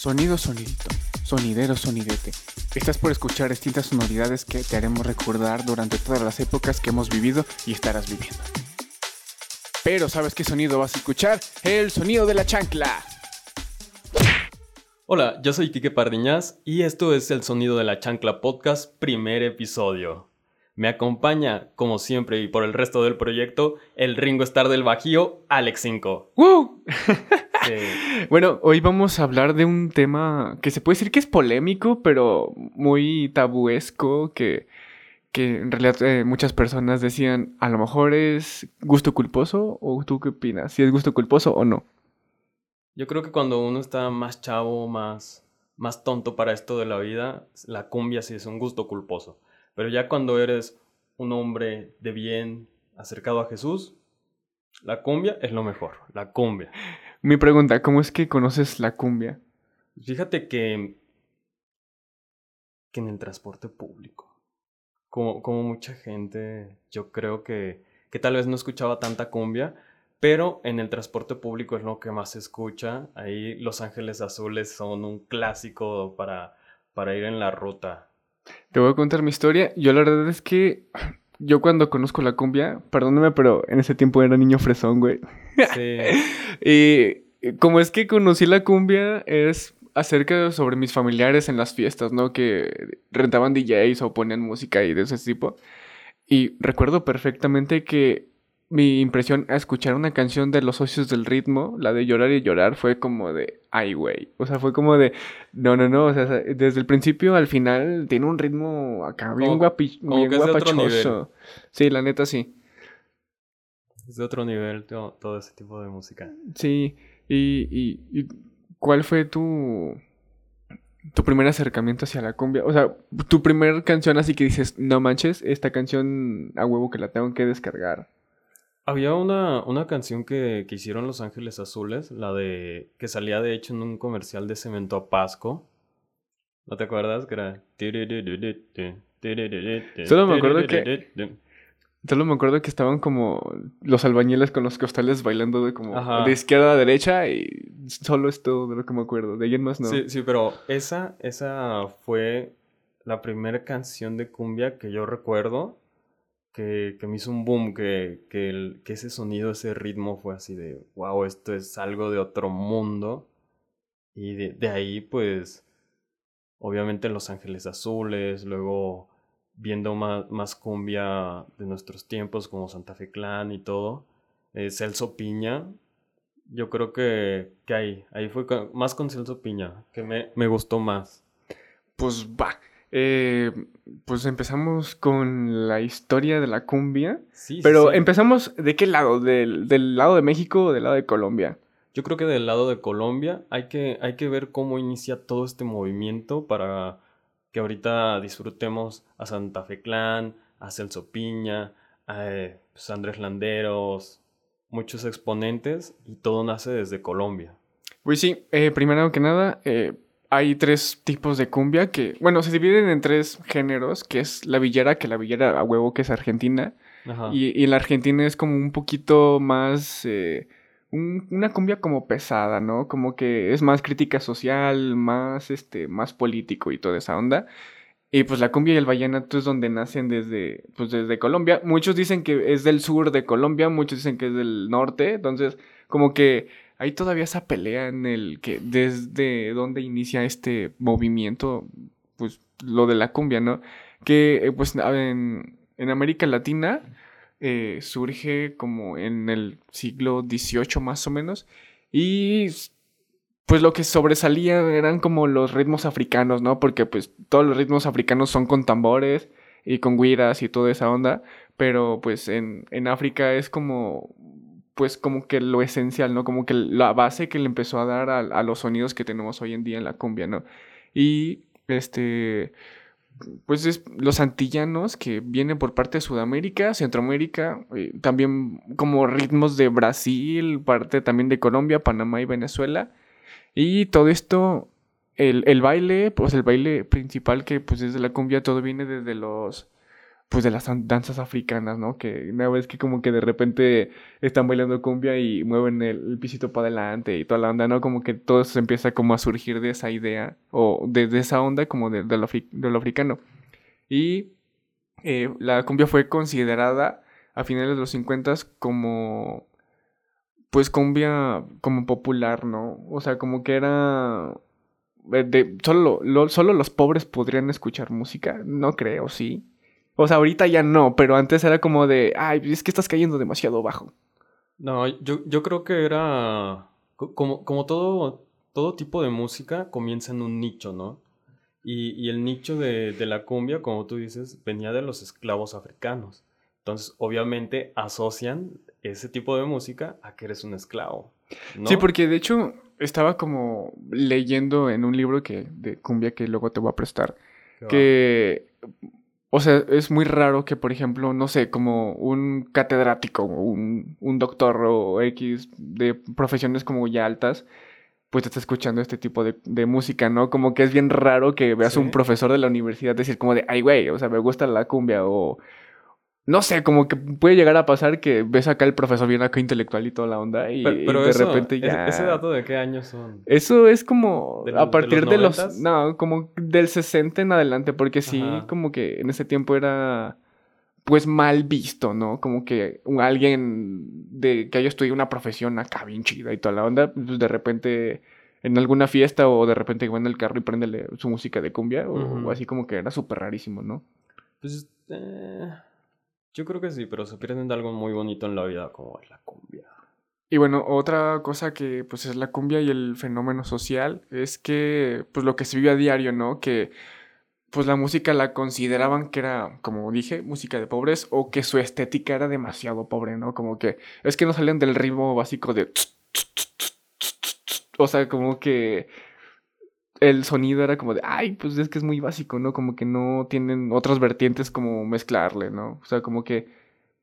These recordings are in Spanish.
Sonido sonidito, sonidero sonidete. Estás por escuchar distintas sonoridades que te haremos recordar durante todas las épocas que hemos vivido y estarás viviendo. Pero ¿sabes qué sonido vas a escuchar? El sonido de la chancla. Hola, yo soy Quique Pardiñas y esto es el Sonido de la Chancla Podcast, primer episodio. Me acompaña, como siempre y por el resto del proyecto, el Ringo Star del Bajío, Alex 5. ¡Woo! Bueno, hoy vamos a hablar de un tema que se puede decir que es polémico, pero muy tabuesco, que, que en realidad eh, muchas personas decían, a lo mejor es gusto culposo, o tú qué opinas, si es gusto culposo o no. Yo creo que cuando uno está más chavo, más, más tonto para esto de la vida, la cumbia sí es un gusto culposo. Pero ya cuando eres un hombre de bien acercado a Jesús, la cumbia es lo mejor, la cumbia. Mi pregunta, ¿cómo es que conoces la cumbia? Fíjate que, que en el transporte público, como, como mucha gente, yo creo que, que tal vez no escuchaba tanta cumbia, pero en el transporte público es lo que más se escucha. Ahí Los Ángeles Azules son un clásico para, para ir en la ruta. Te voy a contar mi historia. Yo la verdad es que yo cuando conozco la cumbia, perdóname, pero en ese tiempo era niño fresón, güey. Sí. y como es que conocí la cumbia, es acerca sobre mis familiares en las fiestas, ¿no? Que rentaban DJs o ponían música y de ese tipo. Y recuerdo perfectamente que mi impresión a escuchar una canción de Los Socios del Ritmo, la de Llorar y Llorar, fue como de, ay, güey. O sea, fue como de, no, no, no. O sea, desde el principio al final tiene un ritmo acá bien, guapi, bien guapachoso. Sí, la neta sí. Es de otro nivel todo, todo ese tipo de música. Sí. Y, y, y, ¿cuál fue tu, tu primer acercamiento hacia la cumbia? O sea, tu primer canción así que dices, no manches, esta canción a huevo que la tengo que descargar. Había una, una canción que, que, hicieron Los Ángeles Azules, la de. que salía de hecho en un comercial de cemento a Pasco. ¿No te acuerdas? Que era. Solo me acuerdo que. Solo me acuerdo que estaban como los albañiles con los costales bailando de como de izquierda a derecha y solo es todo de lo que me acuerdo. De ahí en más no. Sí, sí, pero esa, esa fue la primera canción de cumbia que yo recuerdo que, me hizo un boom, que, que, ese sonido, ese ritmo fue así de, wow, esto es algo de otro mundo. Y de, ahí, pues, obviamente Los Ángeles Azules, luego viendo más, más cumbia de nuestros tiempos como Santa Fe Clan y todo, eh, Celso Piña, yo creo que, que ahí, ahí fue más con Celso Piña, que me, me gustó más. Pues va, eh, pues empezamos con la historia de la cumbia. Sí, pero empezamos de qué lado, ¿Del, ¿Del, lado de México o del lado de Colombia. Yo creo que del lado de Colombia hay que, hay que ver cómo inicia todo este movimiento para que ahorita disfrutemos a Santa Fe Clan, a Celso Piña, a eh, pues, Andrés Landeros, muchos exponentes y todo nace desde Colombia. Pues sí, eh, primero que nada, eh, hay tres tipos de cumbia que, bueno, se dividen en tres géneros, que es la villera, que la villera a huevo que es argentina. Y, y la argentina es como un poquito más... Eh, una cumbia como pesada, ¿no? Como que es más crítica social, más, este, más político y toda esa onda. Y pues la cumbia y el vallenato es donde nacen desde, pues desde Colombia. Muchos dicen que es del sur de Colombia, muchos dicen que es del norte. Entonces, como que hay todavía esa pelea en el que desde dónde inicia este movimiento, pues lo de la cumbia, ¿no? Que eh, pues en, en, América Latina eh, surge como en el siglo XVIII más o menos y pues lo que sobresalía eran como los ritmos africanos, ¿no? Porque pues todos los ritmos africanos son con tambores y con guiras y toda esa onda, pero pues en, en África es como pues como que lo esencial, ¿no? Como que la base que le empezó a dar a, los sonidos que tenemos hoy en día en la cumbia, ¿no? Y este, pues es los antillanos que vienen por parte de Sudamérica, Centroamérica, eh, también como ritmos de Brasil, parte también de Colombia, Panamá y Venezuela. Y todo esto, el, el baile, pues el baile principal que pues desde la cumbia todo viene desde los pues de las danzas africanas, ¿no? Que una vez que como que de repente están bailando cumbia y mueven el, pisito para adelante y toda la onda, ¿no? Como que todo se empieza como a surgir de esa idea o de, esa onda como de, lo, africano. Y eh, la cumbia fue considerada a finales de los 50 como pues cumbia como popular, ¿no? O sea, como que era de, solo, solo los pobres podrían escuchar música, no creo, sí. O sea, ahorita ya no, pero antes era como de, ay, es que estás cayendo demasiado bajo. No, yo, yo creo que era como, como todo, todo tipo de música comienza en un nicho, ¿no? Y, y el nicho de, de, la cumbia, como tú dices, venía de los esclavos africanos. Entonces, obviamente, asocian ese tipo de música a que eres un esclavo. ¿no? Sí, porque de hecho estaba como leyendo en un libro que, de cumbia que luego te voy a prestar, que o sea, es muy raro que, por ejemplo, no sé, como un catedrático, un, un doctor o X de profesiones como ya altas, pues está escuchando este tipo de, de música, ¿no? Como que es bien raro que veas un profesor de la universidad decir como de, ay, güey, o sea, me gusta la cumbia o, no sé, como que puede llegar a pasar que ves acá el profesor bien acá intelectual y toda la onda y, pero, de repente ya... ¿Ese dato de qué años son? Eso es como a partir de los, No, como del 60 en adelante, porque sí, como que en ese tiempo era pues mal visto, ¿no? Como que alguien de que haya estudiado una profesión acá bien chida y toda la onda, pues de repente en alguna fiesta o de repente va en el carro y prende su música de cumbia o, así como que era súper rarísimo, ¿no? Pues... Eh... Yo creo que sí, pero se pierden de algo muy bonito en la vida como es la cumbia. Y bueno, otra cosa que pues es la cumbia y el fenómeno social es que pues lo que se vive a diario, ¿no? Que pues la música la consideraban que era, como dije, música de pobres o que su estética era demasiado pobre, ¿no? Como que es que no salían del ritmo básico de... O sea, como que el sonido era como de, ay, pues es que es muy básico, ¿no? Como que no tienen otras vertientes como mezclarle, ¿no? O sea, como que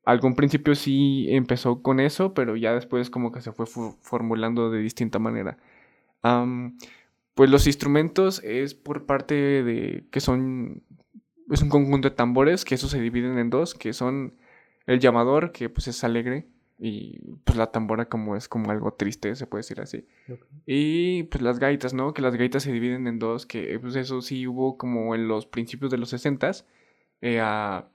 algún principio sí empezó con eso, pero ya después como que se fue formulando de distinta manera. pues los instrumentos es por parte de que son, es un conjunto de tambores, que eso se dividen en dos, que son el llamador, que pues es alegre, y pues la tambora como es como algo triste, se puede decir así. Y pues las gaitas, ¿no? Que las gaitas se dividen en dos, que pues eso sí hubo como en los principios de los 60 eh, a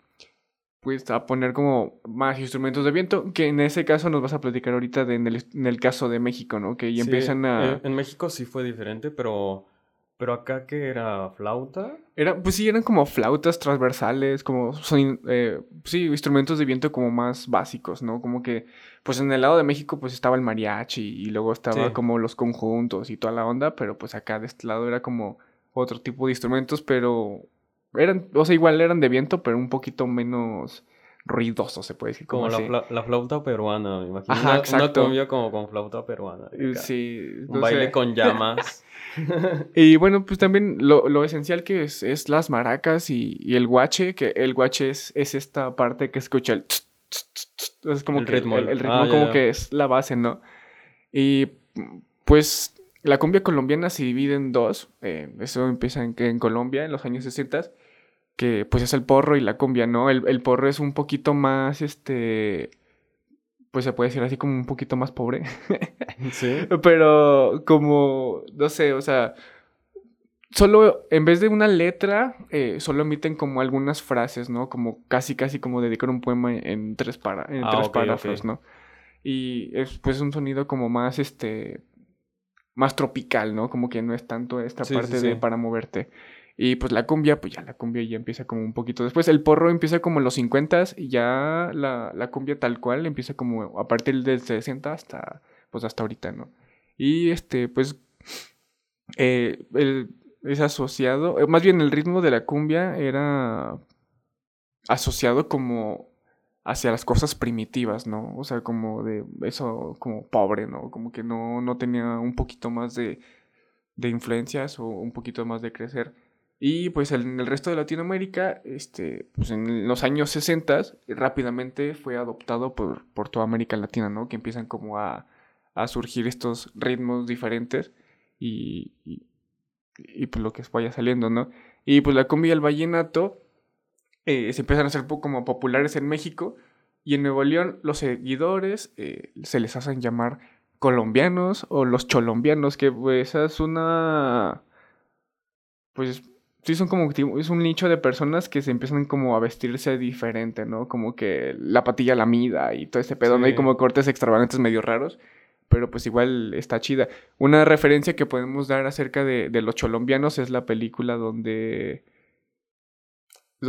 pues a poner como más instrumentos de viento, que en ese caso nos vas a platicar ahorita de, en, el, caso de México, ¿no? Que ya empiezan a... en México sí fue diferente, pero pero acá que era flauta. Era, pues sí, eran como flautas transversales, como son, eh, sí, instrumentos de viento como más básicos, ¿no? Como que, pues en el lado de México pues estaba el mariachi y luego estaba como los conjuntos y toda la onda, pero pues acá de este lado era como otro tipo de instrumentos, pero eran, o sea, igual eran de viento, pero un poquito menos ruidoso, se puede decir. Como, la, la, flauta peruana, me imagino. Ajá, exacto. Una como con flauta peruana. Sí. Un baile con llamas. y bueno, pues también lo, lo esencial que es, es las maracas y, y, el guache, que el guache es, es esta parte que escucha el... es como el que ritmo, el, el ritmo ah, como que es la base, ¿no? Y pues la cumbia colombiana se divide en dos. Eh, eso empieza en, en Colombia en los años 60 que pues es el porro y la cumbia, ¿no? El, porro es un poquito más, este, pues se puede decir así como un poquito más pobre. sí. Pero como, no sé, o sea, solo en vez de una letra, eh, solo emiten como algunas frases, ¿no? Como casi, casi como dedicar un poema en tres, para, en ah, tres párrafos, ¿no? Y es pues un sonido como más, este, más tropical, ¿no? Como que no es tanto esta parte de para moverte. Y pues la cumbia, pues ya la cumbia ya empieza como un poquito después. El porro empieza como en los 50 y ya la, la, cumbia tal cual empieza como a partir del 60 hasta, pues hasta ahorita, ¿no? Y este, pues, eh, es asociado, eh, más bien el ritmo de la cumbia era asociado como hacia las cosas primitivas, ¿no? O sea, como de eso, como pobre, ¿no? Como que no, no tenía un poquito más de, de influencias o un poquito más de crecer. Y pues en el resto de Latinoamérica, este, pues en los años 60 rápidamente fue adoptado por, por toda América Latina, ¿no? Que empiezan como a, a surgir estos ritmos diferentes y, y, pues lo que vaya saliendo, ¿no? Y pues la cumbia y el vallenato eh, se empiezan a hacer como populares en México y en Nuevo León los seguidores eh, se les hacen llamar colombianos o los cholombianos, que pues es una... Pues sí son como es un nicho de personas que se empiezan como a vestirse diferente, ¿no? Como que la patilla la mida y todo ese pedo, no hay como cortes extravagantes medio raros, pero pues igual está chida. Una referencia que podemos dar acerca de, de los cholombianos es la película donde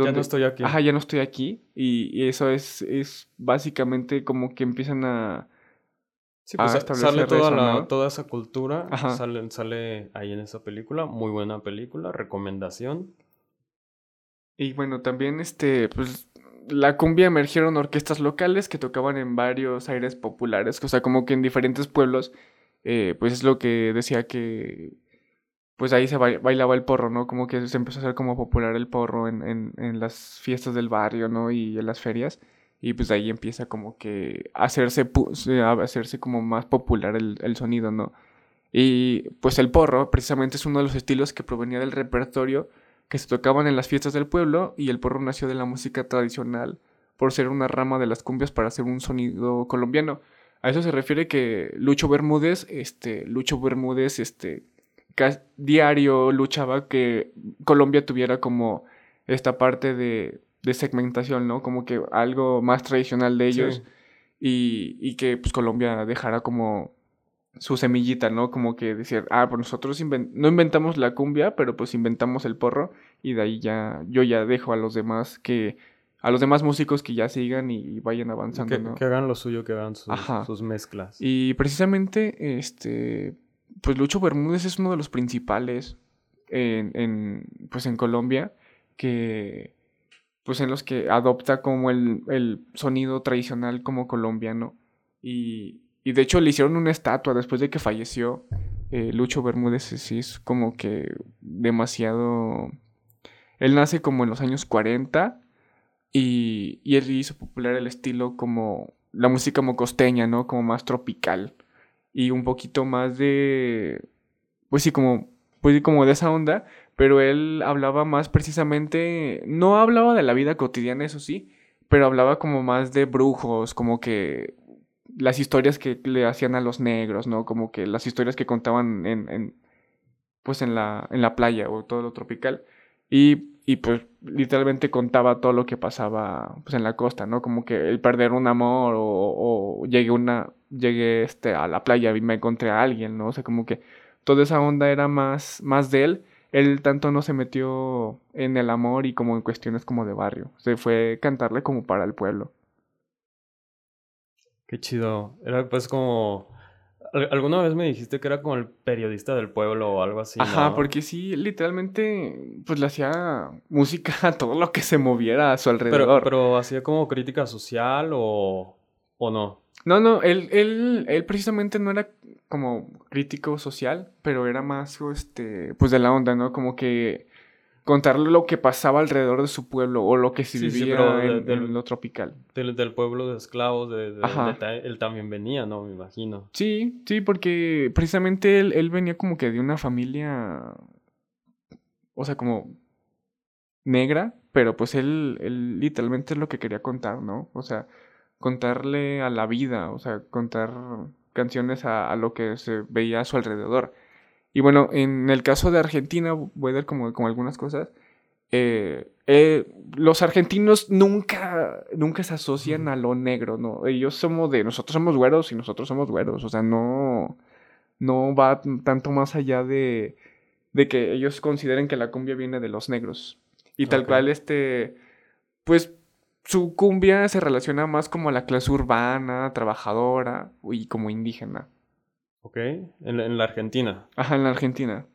ya no estoy aquí. Ajá, ya no estoy aquí. Y, eso es, es básicamente como que empiezan a. Sí, pues sale toda, toda esa cultura. Sale, sale ahí en esa película. Muy buena película. Recomendación. Y bueno, también este, pues la cumbia emergieron orquestas locales que tocaban en varios aires populares. O sea, como que en diferentes pueblos. Eh, pues es lo que decía que pues ahí se bailaba el porro, ¿no? Como que se empezó a hacer como popular el porro en, en, en las fiestas del barrio, ¿no? Y en las ferias. Y pues ahí empieza como que hacerse, hacerse como más popular el, el sonido, ¿no? Y pues el porro precisamente es uno de los estilos que provenía del repertorio que se tocaban en las fiestas del pueblo y el porro nació de la música tradicional por ser una rama de las cumbias para hacer un sonido colombiano. A eso se refiere que Lucho Bermúdez, este, Lucho Bermúdez, este, diario luchaba que Colombia tuviera como esta parte de, de segmentación, ¿no? Como que algo más tradicional de ellos y, y, que pues Colombia dejara como su semillita, ¿no? Como que decir, ah, pues nosotros no inventamos la cumbia, pero pues inventamos el porro y de ahí ya yo ya dejo a los demás que a los demás músicos que ya sigan y, vayan avanzando, que, ¿no? Que hagan lo suyo, que hagan sus, sus mezclas. Y precisamente, este, pues Lucho Bermúdez es uno de los principales en, pues en Colombia que pues en los que adopta como el, sonido tradicional como colombiano y, y, de hecho le hicieron una estatua después de que falleció eh, Lucho Bermúdez es como que demasiado él nace como en los años 40 y, y él hizo popular el estilo como la música mocosteña, ¿no? Como más tropical y un poquito más de, pues sí, como, pues como de esa onda, pero él hablaba más precisamente, no hablaba de la vida cotidiana, eso sí, pero hablaba como más de brujos, como que las historias que le hacían a los negros, ¿no? Como que las historias que contaban en, en pues en la, en la playa o todo lo tropical. Y, y, pues literalmente contaba todo lo que pasaba pues en la costa, ¿no? Como que el perder un amor o, o llegué una llegué este a la playa y me encontré a alguien, ¿no? O sea, como que toda esa onda era más más de él. Él tanto no se metió en el amor y como en cuestiones como de barrio. Se fue cantarle como para el pueblo. Qué chido. Era pues como Alguna vez me dijiste que era como el periodista del pueblo o algo así. Ajá, porque sí, literalmente, pues le hacía música a todo lo que se moviera a su alrededor. Pero, hacía como crítica social o, o no. No, no, él, él, él precisamente no era como crítico social, pero era más, este, pues de la onda, ¿no? Como que contarle lo que pasaba alrededor de su pueblo o lo que se vivía en, lo tropical. Del, del, pueblo de esclavos, de, él también venía, ¿no? Me imagino. Sí, sí, porque precisamente él, él venía como que de una familia, o sea, como negra, pero pues él, él literalmente es lo que quería contar, ¿no? O sea, contarle a la vida, o sea, contar canciones a, a lo que se veía a su alrededor. Y bueno, en el caso de Argentina, voy a dar como, como algunas cosas. Eh, eh, los argentinos nunca, nunca se asocian a lo negro, ¿no? Ellos somos de, nosotros somos güeros y nosotros somos güeros, o sea, no, no va tanto más allá de, de que ellos consideren que la cumbia viene de los negros. Y tal cual, este, pues su cumbia se relaciona más como a la clase urbana, trabajadora y como indígena. Ok, en, la Argentina. Ajá, en la Argentina.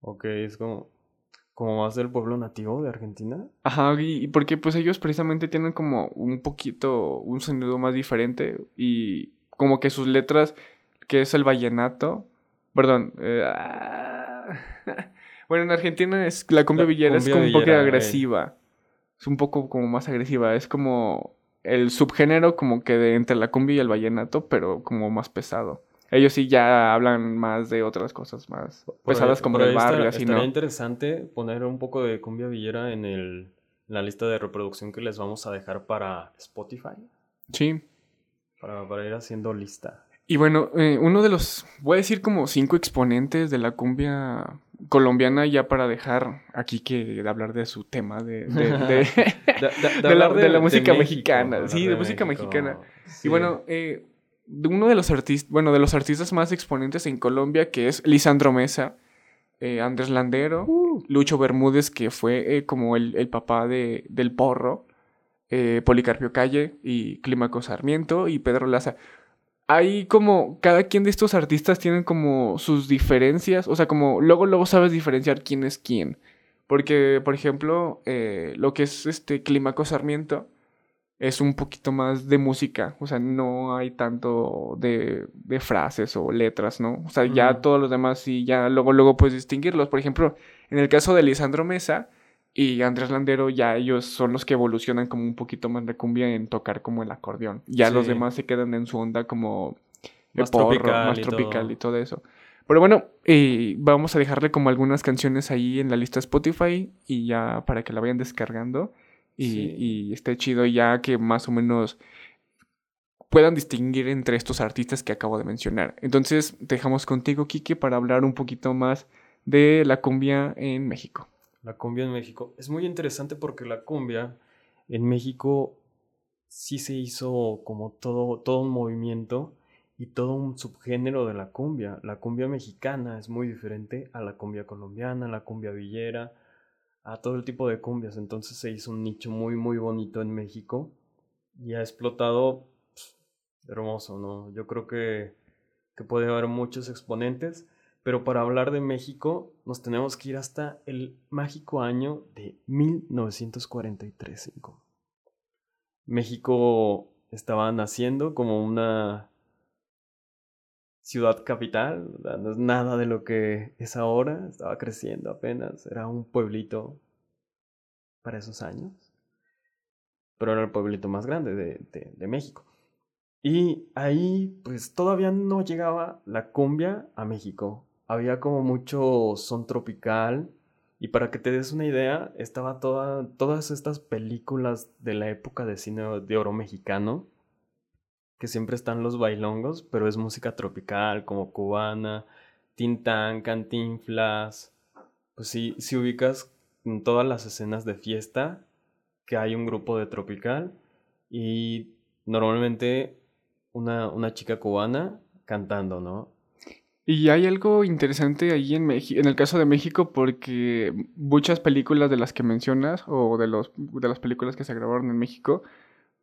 Ok, es como, como más del pueblo nativo de Argentina. Ajá, y, porque pues ellos precisamente tienen como un poquito, un sonido más diferente y como que sus letras, que es el vallenato, perdón, eh, bueno, en Argentina es la cumbia villera es como un poco agresiva, es un poco como más agresiva, es como el subgénero como que de entre la cumbia y el vallenato, pero como más pesado. Ellos sí ya hablan más de otras cosas más pesadas como el barrio, así, ¿no? interesante poner un poco de cumbia villera en el, la lista de reproducción que les vamos a dejar para Spotify. Sí. Para, para ir haciendo lista. Y bueno, eh, uno de los, voy a decir como cinco exponentes de la cumbia colombiana ya para dejar aquí que de hablar de su tema de, de, de, la, música mexicana. Sí, de, música mexicana. Y bueno, eh, uno de los artistas, bueno, de los artistas más exponentes en Colombia, que es Lisandro Mesa, eh, Andrés Landero, uh. Lucho Bermúdez, que fue eh, como el, el, papá de, del porro, Policarpio Calle y Clímaco Sarmiento y Pedro Laza hay como, cada quien de estos artistas tienen como sus diferencias, o sea, como luego, luego sabes diferenciar quién es quién. Porque, por ejemplo, eh, lo que es este Clímaco Sarmiento es un poquito más de música, o sea, no hay tanto de, de frases o letras, ¿no? O sea, ya todos los demás sí, ya luego, luego puedes distinguirlos. Por ejemplo, en el caso de Lisandro Mesa, y Andrés Landero ya ellos son los que evolucionan como un poquito más de cumbia en tocar como el acordeón. Ya los demás se quedan en su onda como más tropical, más y tropical todo. y todo eso. Pero bueno, eh, vamos a dejarle como algunas canciones ahí en la lista Spotify y ya para que la vayan descargando y, y esté chido ya que más o menos puedan distinguir entre estos artistas que acabo de mencionar. Entonces, dejamos contigo, Kike, para hablar un poquito más de la cumbia en México la cumbia en México. Es muy interesante porque la cumbia en México sí se hizo como todo, todo un movimiento y todo un subgénero de la cumbia. La cumbia mexicana es muy diferente a la cumbia colombiana, la cumbia villera, a todo el tipo de cumbias. Entonces se hizo un nicho muy, muy bonito en México y ha explotado hermoso, ¿no? Yo creo que, que puede haber muchos exponentes pero para hablar de México nos tenemos que ir hasta el mágico año de 1943. México estaba naciendo como una ciudad capital, no es nada de lo que es ahora, estaba creciendo apenas, era un pueblito para esos años, pero era el pueblito más grande de, de México. Y ahí pues todavía no llegaba la cumbia a México, había como mucho son tropical. Y para que te des una idea, estaba toda, todas estas películas de la época de cine de oro mexicano, que siempre están los bailongos, pero es música tropical, como cubana, tintán, cantinflas. Pues sí, si ubicas en todas las escenas de fiesta que hay un grupo de tropical y normalmente una, una chica cubana cantando, ¿no? Y hay algo interesante ahí en, en el caso de México porque muchas películas de las que mencionas o de, los, de las películas que se grabaron en México,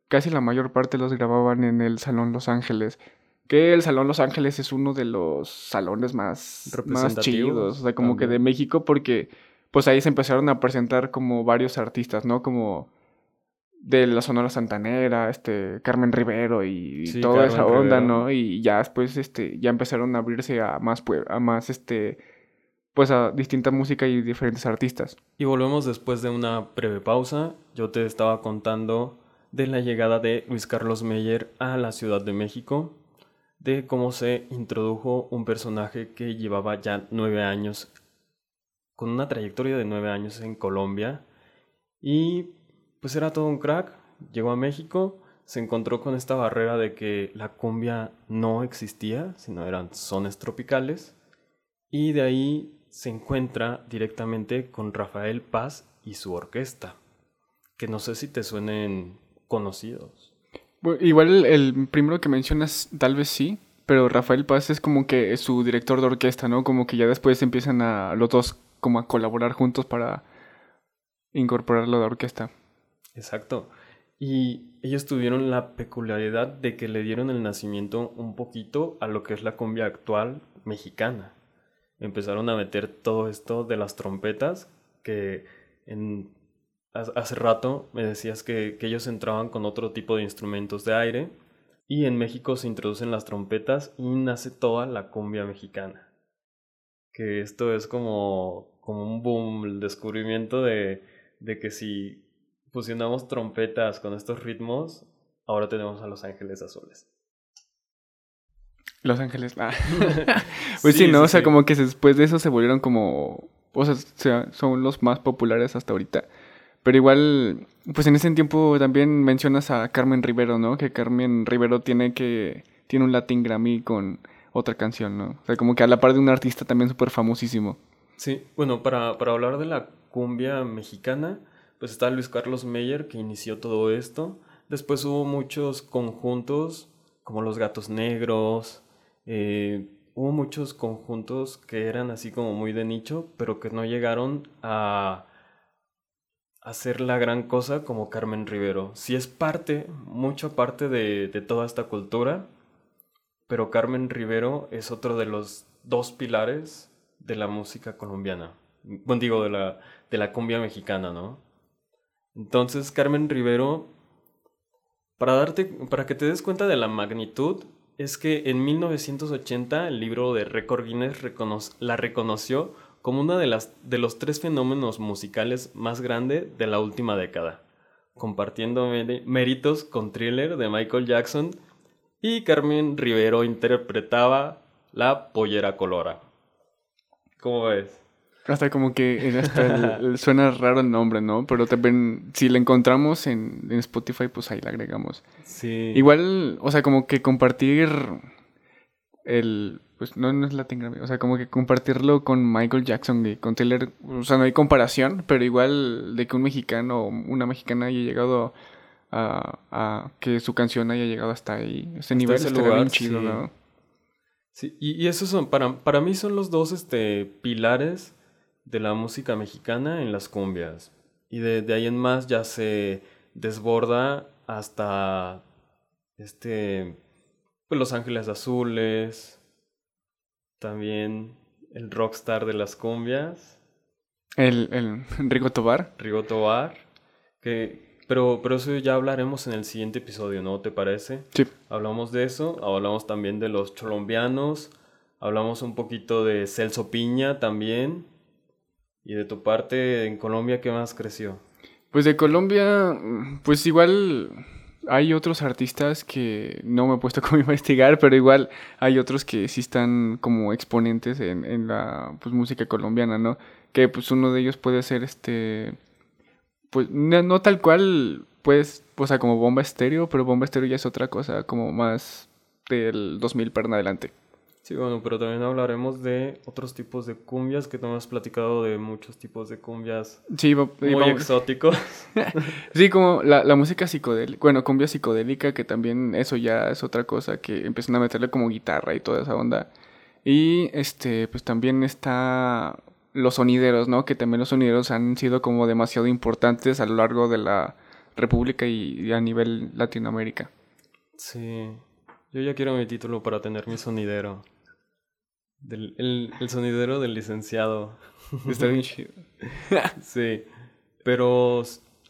casi la mayor parte los grababan en el Salón Los Ángeles. Que el Salón Los Ángeles es uno de los salones más, más chidos, o sea, como que de México porque pues ahí se empezaron a presentar como varios artistas, ¿no? Como de la Sonora Santanera, este, Carmen Rivero y toda esa onda, ¿no? Y ya después, este, ya empezaron a abrirse a más, a más, este, pues a distinta música y diferentes artistas. Y volvemos después de una breve pausa. Yo te estaba contando de la llegada de Luis Carlos Meyer a la Ciudad de México, de cómo se introdujo un personaje que llevaba ya nueve años, con una trayectoria de nueve años en Colombia, y pues era todo un crack, llegó a México, se encontró con esta barrera de que la cumbia no existía, sino eran sones tropicales, y de ahí se encuentra directamente con Rafael Paz y su orquesta, que no sé si te suenen conocidos. igual el, primero que mencionas tal vez sí, pero Rafael Paz es como que su director de orquesta, ¿no? Como que ya después empiezan los dos como a colaborar juntos para incorporarlo a la orquesta. Exacto. Y ellos tuvieron la peculiaridad de que le dieron el nacimiento un poquito a lo que es la cumbia actual mexicana. Empezaron a meter todo esto de las trompetas, que en, hace rato me decías que, ellos entraban con otro tipo de instrumentos de aire, y en México se introducen las trompetas y nace toda la cumbia mexicana. Que esto es como, como un boom, el descubrimiento de, de que si fusionamos trompetas con estos ritmos, ahora tenemos a Los Ángeles Azules. Los Ángeles, ah. pues sí, ¿no? o sea, como que después de eso se volvieron como, o sea, son los más populares hasta ahorita. Pero igual, pues en ese tiempo también mencionas a Carmen Rivero, ¿no? Que Carmen Rivero tiene que tiene un Latin Grammy con otra canción, ¿no? O sea, como que a la par de un artista también súper famosísimo. Sí, bueno, para, para hablar de la cumbia mexicana, pues está Luis Carlos Meyer que inició todo esto. Después hubo muchos conjuntos, como Los Gatos Negros, eh, hubo muchos conjuntos que eran así como muy de nicho, pero que no llegaron a hacer la gran cosa como Carmen Rivero. Sí es parte, mucha parte de, de toda esta cultura, pero Carmen Rivero es otro de los dos pilares de la música colombiana. Bueno, digo, de la, de la cumbia mexicana, ¿no? Entonces, Carmen Rivero, para, darte, para que te des cuenta de la magnitud, es que en 1980 el libro de Record Guinness la reconoció como una de, de los tres fenómenos musicales más grandes de la última década, compartiendo méritos con Thriller de Michael Jackson y Carmen Rivero interpretaba La Pollera Colora. ¿Cómo ves? Hasta como que suena raro el nombre, ¿no? Pero también, si la encontramos en, en, Spotify, pues ahí la agregamos. Sí. Igual, o sea, como que compartir el. Pues no, no es Latin Grammy. O sea, como que compartirlo con Michael Jackson y con Taylor. O sea, no hay comparación, pero igual de que un mexicano o una mexicana haya llegado a, a que su canción haya llegado hasta ahí. Ese nivel estaría bien chido, ¿no? Sí, y, y esos son, para, para mí son los dos este, pilares de la música mexicana en las cumbias. Y de, de ahí en más ya se desborda hasta este pues Los Ángeles Azules, también el rockstar de las cumbias. El, el Rigo Tobar. Rigo Tobar. Que, pero, pero eso ya hablaremos en el siguiente episodio, ¿no? ¿Te parece? Sí. Hablamos de eso, hablamos también de los cholombianos, hablamos un poquito de Celso Piña también. Y de tu parte, en Colombia, ¿qué más creció? Pues de Colombia, pues igual hay otros artistas que no me he puesto como investigar, pero igual hay otros que sí están como exponentes en, en la pues, música colombiana, ¿no? Que pues uno de ellos puede ser este, pues no, tal cual, pues, o sea, como Bomba Estéreo, pero Bomba Estéreo ya es otra cosa, como más del 2000 para adelante. Sí, bueno, pero también hablaremos de otros tipos de cumbias, que te hemos platicado de muchos tipos de cumbias sí, muy exóticos. sí, como la, la música psicodélica, bueno, cumbia psicodélica, que también eso ya es otra cosa, que empiezan a meterle como guitarra y toda esa onda. Y este, pues también está los sonideros, ¿no? Que también los sonideros han sido como demasiado importantes a lo largo de la República y a nivel Latinoamérica. Sí. Yo ya quiero mi título para tener mi sonidero. El, sonidero del licenciado. Está bien chido. sí. Pero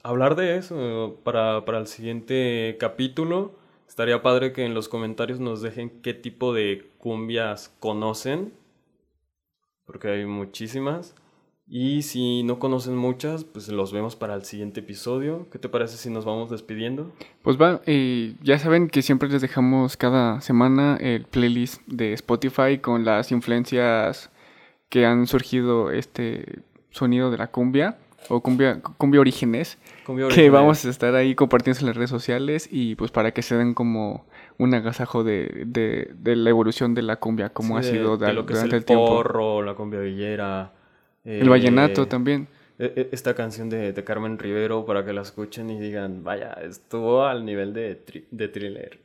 hablar de eso para, para el siguiente capítulo. Estaría padre que en los comentarios nos dejen qué tipo de cumbias conocen. Porque hay muchísimas. Y si no conocen muchas, pues los vemos para el siguiente episodio. ¿Qué te parece si nos vamos despidiendo? Pues va, eh, ya saben que siempre les dejamos cada semana el playlist de Spotify con las influencias que han surgido este sonido de la cumbia o cumbia, cumbia orígenes. Que vamos a estar ahí compartiendo en las redes sociales y pues para que se den como un agasajo de, de, la evolución de la cumbia, como ha sido de, lo que es el, porro, la cumbia villera el vallenato eh, también. E, e, esta canción de, Carmen Rivero para que la escuchen y digan, vaya, estuvo al nivel de, de thriller.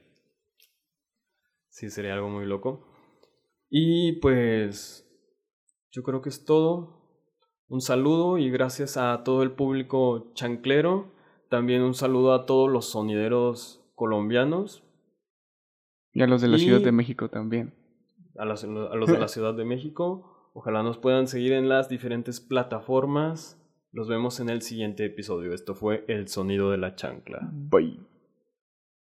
Sí, sería algo muy loco. Y pues yo creo que es todo. Un saludo y gracias a todo el público chanclero. También un saludo a todos los sonideros colombianos. Y a los de la Ciudad de México también. A los, a los de la Ciudad de México. Ojalá nos puedan seguir en las diferentes plataformas. Nos vemos en el siguiente episodio. Esto fue El Sonido de la Chancla. Bye.